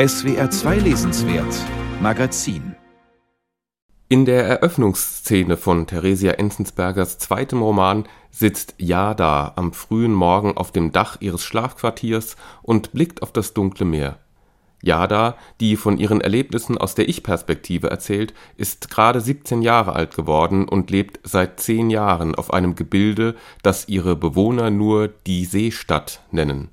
SWR 2 Lesenswert Magazin in der Eröffnungsszene von Theresia Enzensbergers zweitem Roman sitzt Yada am frühen Morgen auf dem Dach ihres Schlafquartiers und blickt auf das dunkle Meer. Yada, die von ihren Erlebnissen aus der Ich-Perspektive erzählt, ist gerade 17 Jahre alt geworden und lebt seit zehn Jahren auf einem Gebilde, das ihre Bewohner nur die Seestadt nennen.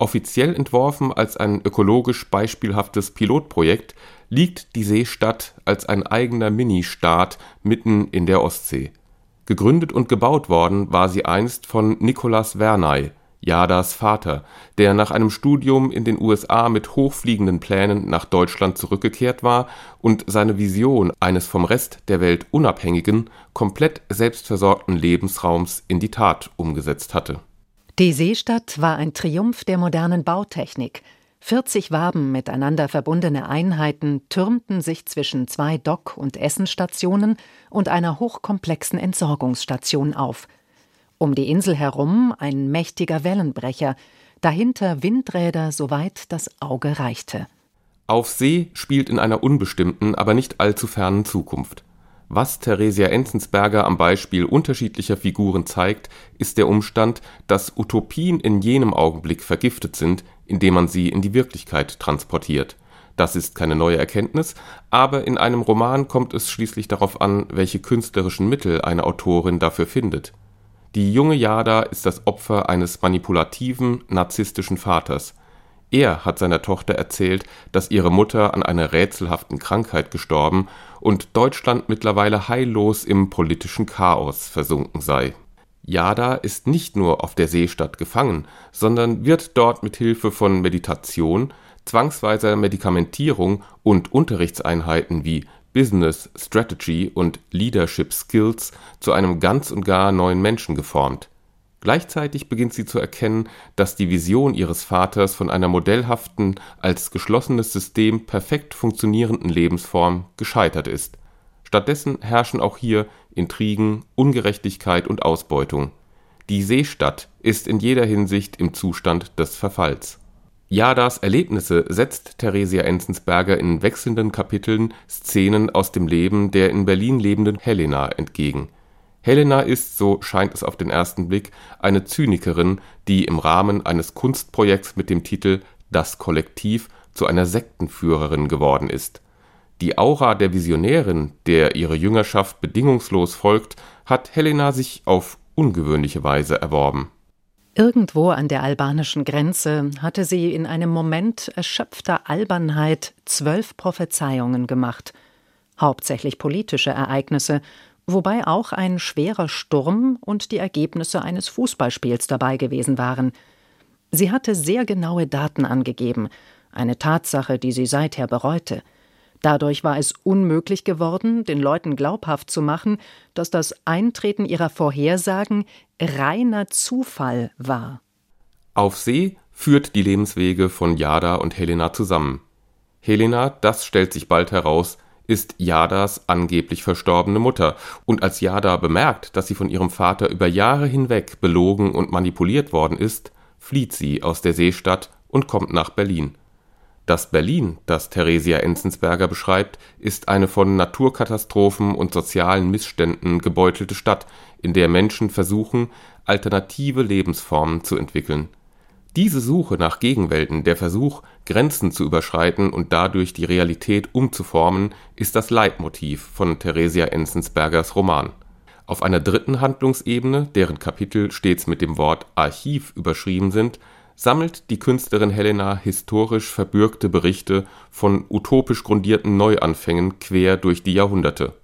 Offiziell entworfen als ein ökologisch beispielhaftes Pilotprojekt liegt die Seestadt als ein eigener Ministaat mitten in der Ostsee. Gegründet und gebaut worden war sie einst von Nicolas Vernay, Jadas Vater, der nach einem Studium in den USA mit hochfliegenden Plänen nach Deutschland zurückgekehrt war und seine Vision eines vom Rest der Welt unabhängigen, komplett selbstversorgten Lebensraums in die Tat umgesetzt hatte. Die Seestadt war ein Triumph der modernen Bautechnik, 40 Waben miteinander verbundene Einheiten türmten sich zwischen zwei Dock- und Essenstationen und einer hochkomplexen Entsorgungsstation auf. Um die Insel herum ein mächtiger Wellenbrecher, dahinter Windräder, soweit das Auge reichte. Auf See spielt in einer unbestimmten, aber nicht allzu fernen Zukunft. Was Theresia Enzensberger am Beispiel unterschiedlicher Figuren zeigt, ist der Umstand, dass Utopien in jenem Augenblick vergiftet sind, indem man sie in die Wirklichkeit transportiert. Das ist keine neue Erkenntnis, aber in einem Roman kommt es schließlich darauf an, welche künstlerischen Mittel eine Autorin dafür findet. Die junge Jada ist das Opfer eines manipulativen, narzisstischen Vaters. Er hat seiner Tochter erzählt, dass ihre Mutter an einer rätselhaften Krankheit gestorben und Deutschland mittlerweile heillos im politischen Chaos versunken sei. Jada ist nicht nur auf der Seestadt gefangen, sondern wird dort mit Hilfe von Meditation, zwangsweiser Medikamentierung und Unterrichtseinheiten wie Business Strategy und Leadership Skills zu einem ganz und gar neuen Menschen geformt Gleichzeitig beginnt sie zu erkennen, dass die Vision ihres Vaters von einer modellhaften, als geschlossenes System perfekt funktionierenden Lebensform gescheitert ist. Stattdessen herrschen auch hier Intrigen, Ungerechtigkeit und Ausbeutung. Die Seestadt ist in jeder Hinsicht im Zustand des Verfalls. Jadas Erlebnisse setzt Theresia Enzensberger in wechselnden Kapiteln Szenen aus dem Leben der in Berlin lebenden Helena entgegen Helena ist, so scheint es auf den ersten Blick, eine Zynikerin, die im Rahmen eines Kunstprojekts mit dem Titel Das Kollektiv zu einer Sektenführerin geworden ist. Die Aura der Visionärin, der ihre Jüngerschaft bedingungslos folgt, hat Helena sich auf ungewöhnliche Weise erworben. Irgendwo an der albanischen Grenze hatte sie in einem Moment erschöpfter Albernheit zwölf Prophezeiungen gemacht, hauptsächlich politische Ereignisse, wobei auch ein schwerer Sturm und die Ergebnisse eines Fußballspiels dabei gewesen waren. Sie hatte sehr genaue Daten angegeben, eine Tatsache, die sie seither bereute. Dadurch war es unmöglich geworden, den Leuten glaubhaft zu machen, dass das Eintreten ihrer Vorhersagen reiner Zufall war. Auf See führt die Lebenswege von Jada und Helena zusammen. Helena, das stellt sich bald heraus, ist Jadas angeblich verstorbene Mutter, und als Jada bemerkt, dass sie von ihrem Vater über Jahre hinweg belogen und manipuliert worden ist, flieht sie aus der Seestadt und kommt nach Berlin. Das Berlin, das Theresia Enzensberger beschreibt, ist eine von Naturkatastrophen und sozialen Missständen gebeutelte Stadt, in der Menschen versuchen, alternative Lebensformen zu entwickeln diese Suche nach Gegenwelten, der Versuch, Grenzen zu überschreiten und dadurch die Realität umzuformen, ist das Leitmotiv von Theresia Enzensbergers Roman. Auf einer dritten Handlungsebene, deren Kapitel stets mit dem Wort Archiv überschrieben sind, sammelt die Künstlerin Helena historisch verbürgte Berichte von utopisch grundierten Neuanfängen quer durch die Jahrhunderte.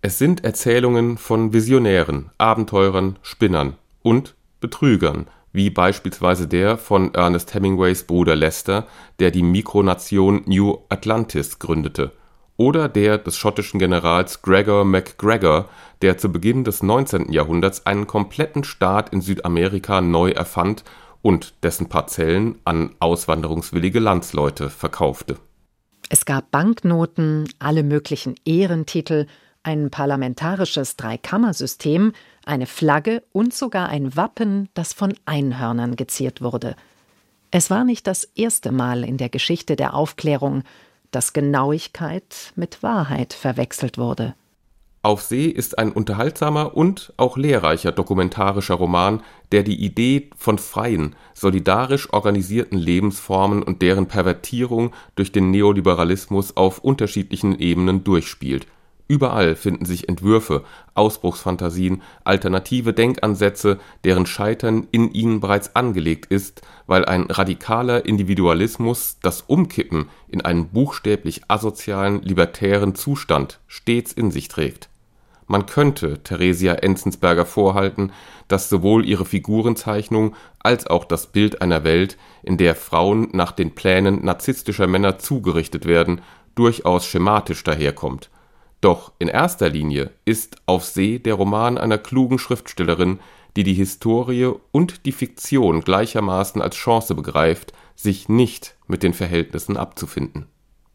Es sind Erzählungen von Visionären, Abenteurern, Spinnern und Betrügern, wie beispielsweise der von Ernest Hemingways Bruder Lester, der die Mikronation New Atlantis gründete, oder der des schottischen Generals Gregor MacGregor, der zu Beginn des 19. Jahrhunderts einen kompletten Staat in Südamerika neu erfand und dessen Parzellen an auswanderungswillige Landsleute verkaufte. Es gab Banknoten, alle möglichen Ehrentitel, ein parlamentarisches Es war nicht das erste Mal in der Geschichte der Aufklärung, dass Genauigkeit mit Wahrheit verwechselt wurde. Auf See ist ein unterhaltsamer und auch lehrreicher dokumentarischer Roman, der die Idee von freien, solidarisch organisierten Lebensformen und deren Pervertierung durch den Neoliberalismus auf unterschiedlichen Ebenen durchspielt. Überall finden sich Entwürfe, Ausbruchsfantasien, alternative Denkansätze, deren Scheitern in ihnen bereits angelegt ist, weil ein radikaler Individualismus das Umkippen in einen buchstäblich asozialen, libertären Zustand stets in sich trägt man könnte Theresia Enzensberger vorhalten, dass sowohl ihre Figurenzeichnung als auch das Bild einer Welt, in der Frauen nach den Plänen narzisstischer Männer zugerichtet werden, durchaus schematisch daherkommt. Doch in erster Linie ist Auf See der Roman einer klugen Schriftstellerin, die die Historie und die Fiktion gleichermaßen als Chance begreift, sich nicht mit den Verhältnissen abzufinden